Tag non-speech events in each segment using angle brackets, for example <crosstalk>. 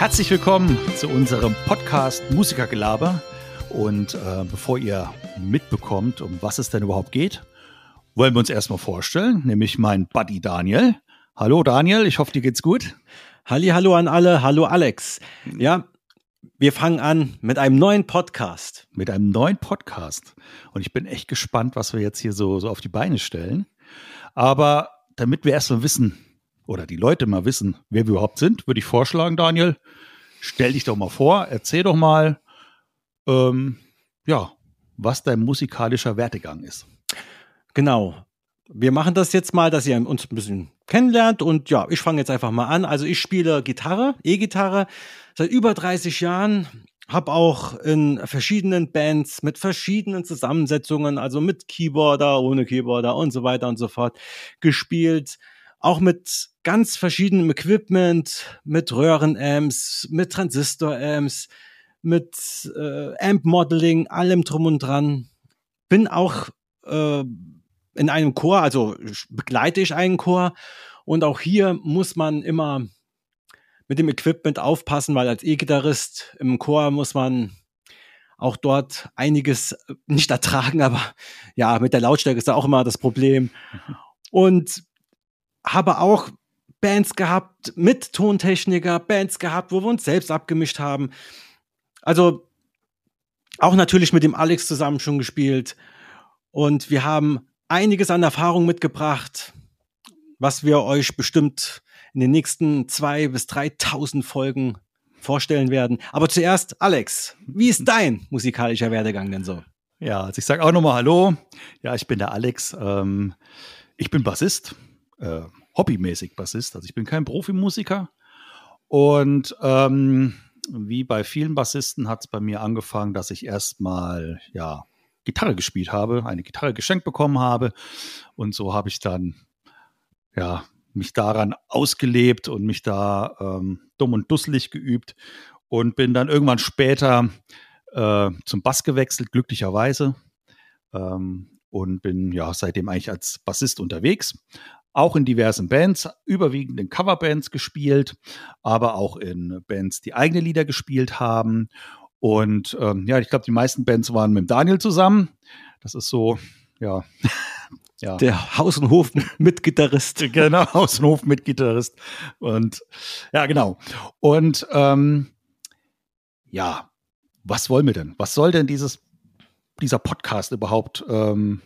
Herzlich willkommen zu unserem Podcast Musikergelaber. Und äh, bevor ihr mitbekommt, um was es denn überhaupt geht, wollen wir uns erstmal vorstellen, nämlich mein Buddy Daniel. Hallo Daniel, ich hoffe, dir geht's gut. Halli, hallo an alle, hallo Alex. Ja, wir fangen an mit einem neuen Podcast. Mit einem neuen Podcast. Und ich bin echt gespannt, was wir jetzt hier so, so auf die Beine stellen. Aber damit wir erstmal wissen, oder die Leute mal wissen, wer wir überhaupt sind, würde ich vorschlagen, Daniel, stell dich doch mal vor, erzähl doch mal, ähm, ja, was dein musikalischer Werdegang ist. Genau. Wir machen das jetzt mal, dass ihr uns ein bisschen kennenlernt und ja, ich fange jetzt einfach mal an. Also ich spiele Gitarre, E-Gitarre seit über 30 Jahren, habe auch in verschiedenen Bands mit verschiedenen Zusammensetzungen, also mit Keyboarder, ohne Keyboarder und so weiter und so fort gespielt. Auch mit ganz verschiedenem Equipment, mit Röhrenamps, mit Transistor-Amps, mit äh, Amp-Modeling, allem drum und dran. Bin auch äh, in einem Chor, also begleite ich einen Chor. Und auch hier muss man immer mit dem Equipment aufpassen, weil als E-Gitarrist im Chor muss man auch dort einiges äh, nicht ertragen, aber ja, mit der Lautstärke ist da auch immer das Problem. <laughs> Und habe auch Bands gehabt mit Tontechniker, Bands gehabt, wo wir uns selbst abgemischt haben. Also auch natürlich mit dem Alex zusammen schon gespielt. Und wir haben einiges an Erfahrung mitgebracht, was wir euch bestimmt in den nächsten zwei bis 3.000 Folgen vorstellen werden. Aber zuerst, Alex, wie ist dein musikalischer Werdegang denn so? Ja, also ich sage auch nochmal Hallo. Ja, ich bin der Alex. Ähm, ich bin Bassist, äh, hobbymäßig Bassist. Also ich bin kein Profimusiker. Und ähm, wie bei vielen Bassisten hat es bei mir angefangen, dass ich erstmal ja Gitarre gespielt habe, eine Gitarre geschenkt bekommen habe und so habe ich dann ja mich daran ausgelebt und mich da ähm, dumm und dusselig geübt und bin dann irgendwann später äh, zum Bass gewechselt, glücklicherweise. Ähm, und bin ja seitdem eigentlich als Bassist unterwegs auch in diversen Bands, überwiegend in Coverbands gespielt, aber auch in Bands, die eigene Lieder gespielt haben. Und ähm, ja, ich glaube, die meisten Bands waren mit Daniel zusammen. Das ist so, ja. <laughs> ja. Der Haus- und Hof-Mitgitarrist. <laughs> genau, Haus- und Hof-Mitgitarrist. Und ja, genau. Und ähm, ja, was wollen wir denn? Was soll denn dieses, dieser Podcast überhaupt ähm,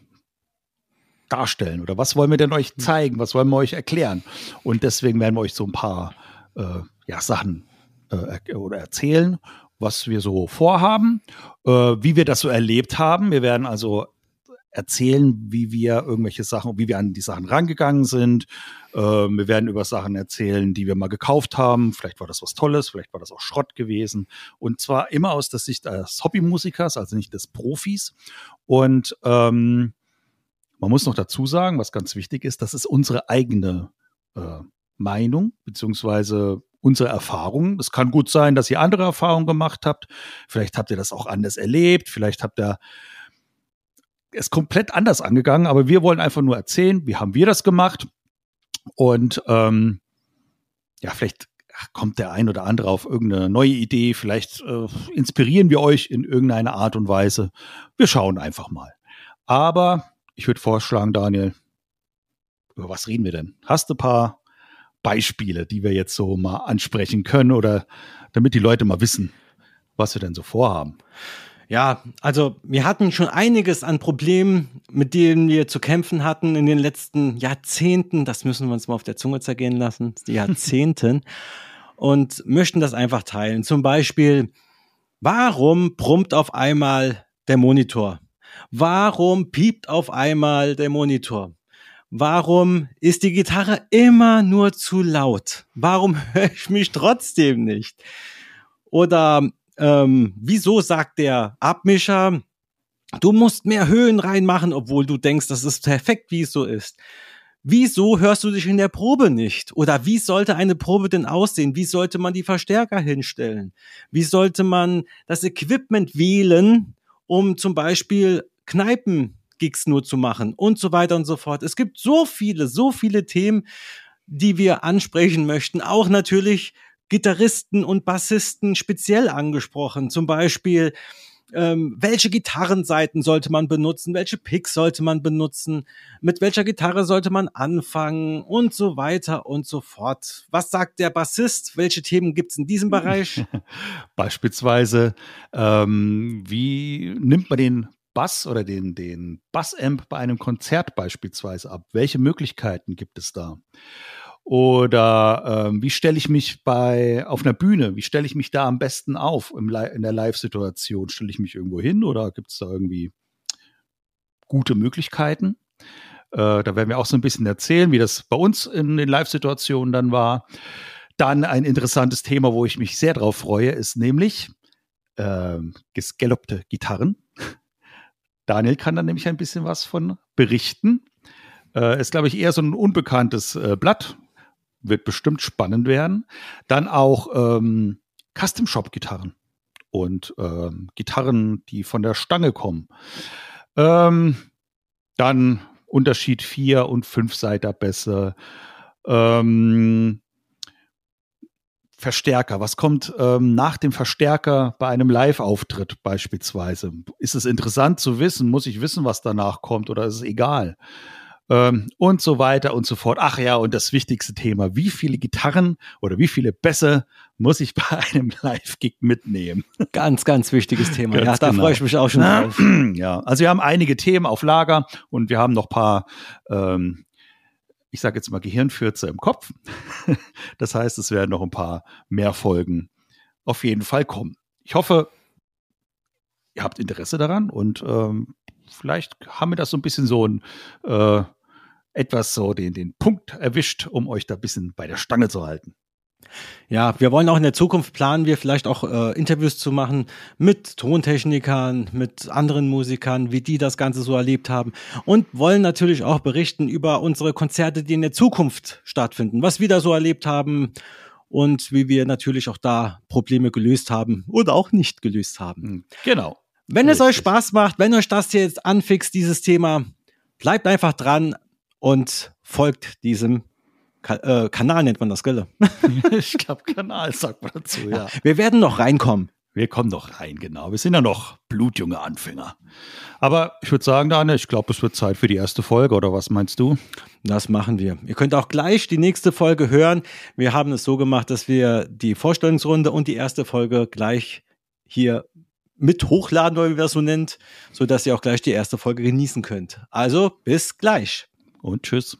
darstellen oder was wollen wir denn euch hm. zeigen, was wollen wir euch erklären? Und deswegen werden wir euch so ein paar äh, ja, Sachen äh, oder erzählen, was wir so vorhaben, äh, wie wir das so erlebt haben. Wir werden also erzählen, wie wir irgendwelche Sachen, wie wir an die Sachen rangegangen sind. Äh, wir werden über Sachen erzählen, die wir mal gekauft haben. Vielleicht war das was Tolles, vielleicht war das auch Schrott gewesen. Und zwar immer aus der Sicht des Hobbymusikers, also nicht des Profis. Und ähm, man muss noch dazu sagen, was ganz wichtig ist, das ist unsere eigene äh, Meinung beziehungsweise unsere Erfahrung. Es kann gut sein, dass ihr andere Erfahrungen gemacht habt. Vielleicht habt ihr das auch anders erlebt. Vielleicht habt ihr es komplett anders angegangen. Aber wir wollen einfach nur erzählen, wie haben wir das gemacht. Und ähm, ja, vielleicht kommt der ein oder andere auf irgendeine neue Idee. Vielleicht äh, inspirieren wir euch in irgendeiner Art und Weise. Wir schauen einfach mal. Aber ich würde vorschlagen, Daniel, über was reden wir denn? Hast du ein paar Beispiele, die wir jetzt so mal ansprechen können oder damit die Leute mal wissen, was wir denn so vorhaben? Ja, also wir hatten schon einiges an Problemen, mit denen wir zu kämpfen hatten in den letzten Jahrzehnten. Das müssen wir uns mal auf der Zunge zergehen lassen, die <laughs> Jahrzehnten. und möchten das einfach teilen. Zum Beispiel, warum brummt auf einmal der Monitor? Warum piept auf einmal der Monitor? Warum ist die Gitarre immer nur zu laut? Warum <laughs> höre ich mich trotzdem nicht? Oder ähm, wieso sagt der Abmischer, du musst mehr Höhen reinmachen, obwohl du denkst, das ist perfekt, wie es so ist? Wieso hörst du dich in der Probe nicht? Oder wie sollte eine Probe denn aussehen? Wie sollte man die Verstärker hinstellen? Wie sollte man das Equipment wählen, um zum Beispiel Kneipen-Gigs nur zu machen und so weiter und so fort. Es gibt so viele, so viele Themen, die wir ansprechen möchten. Auch natürlich Gitarristen und Bassisten speziell angesprochen. Zum Beispiel, ähm, welche Gitarrenseiten sollte man benutzen, welche Picks sollte man benutzen, mit welcher Gitarre sollte man anfangen und so weiter und so fort. Was sagt der Bassist? Welche Themen gibt's in diesem Bereich? <laughs> Beispielsweise, ähm, wie nimmt man den Bass oder den, den Bassamp bei einem Konzert beispielsweise ab? Welche Möglichkeiten gibt es da? Oder ähm, wie stelle ich mich bei auf einer Bühne? Wie stelle ich mich da am besten auf im, in der Live-Situation? Stelle ich mich irgendwo hin oder gibt es da irgendwie gute Möglichkeiten? Äh, da werden wir auch so ein bisschen erzählen, wie das bei uns in den Live-Situationen dann war. Dann ein interessantes Thema, wo ich mich sehr drauf freue, ist nämlich äh, gescallopte Gitarren. <laughs> Daniel kann dann nämlich ein bisschen was von berichten. Äh, ist, glaube ich, eher so ein unbekanntes äh, Blatt. Wird bestimmt spannend werden. Dann auch ähm, Custom-Shop-Gitarren und ähm, Gitarren, die von der Stange kommen. Ähm, dann Unterschied 4 und 5 Seiter besser. Ähm, Verstärker? Was kommt ähm, nach dem Verstärker bei einem Live-Auftritt beispielsweise? Ist es interessant zu wissen? Muss ich wissen, was danach kommt oder ist es egal? Ähm, und so weiter und so fort. Ach ja, und das wichtigste Thema, wie viele Gitarren oder wie viele Bässe muss ich <laughs> bei einem Live-Gig mitnehmen? Ganz, ganz wichtiges Thema. Ganz ja, da genau. freue ich mich auch schon <clears throat> drauf. Ja, also wir haben einige Themen auf Lager und wir haben noch paar ähm, ich sage jetzt mal Gehirnfürze im Kopf. <laughs> das heißt, es werden noch ein paar mehr Folgen auf jeden Fall kommen. Ich hoffe, ihr habt Interesse daran und ähm, vielleicht haben wir das so ein bisschen so ein äh, etwas so den, den Punkt erwischt, um euch da ein bisschen bei der Stange zu halten. Ja, wir wollen auch in der Zukunft planen wir vielleicht auch äh, Interviews zu machen mit Tontechnikern, mit anderen Musikern, wie die das Ganze so erlebt haben und wollen natürlich auch berichten über unsere Konzerte, die in der Zukunft stattfinden, was wir da so erlebt haben und wie wir natürlich auch da Probleme gelöst haben oder auch nicht gelöst haben. Genau. Wenn Richtig. es euch Spaß macht, wenn euch das jetzt anfixt, dieses Thema, bleibt einfach dran und folgt diesem Ka äh, Kanal nennt man das, gell? <laughs> <laughs> ich glaube, Kanal sagt man dazu, ja. ja. Wir werden noch reinkommen. Wir kommen noch rein, genau. Wir sind ja noch blutjunge Anfänger. Aber ich würde sagen, Daniel, ich glaube, es wird Zeit für die erste Folge, oder was meinst du? Das machen wir. Ihr könnt auch gleich die nächste Folge hören. Wir haben es so gemacht, dass wir die Vorstellungsrunde und die erste Folge gleich hier mit hochladen, wie wir das so nennt, sodass ihr auch gleich die erste Folge genießen könnt. Also bis gleich. Und tschüss.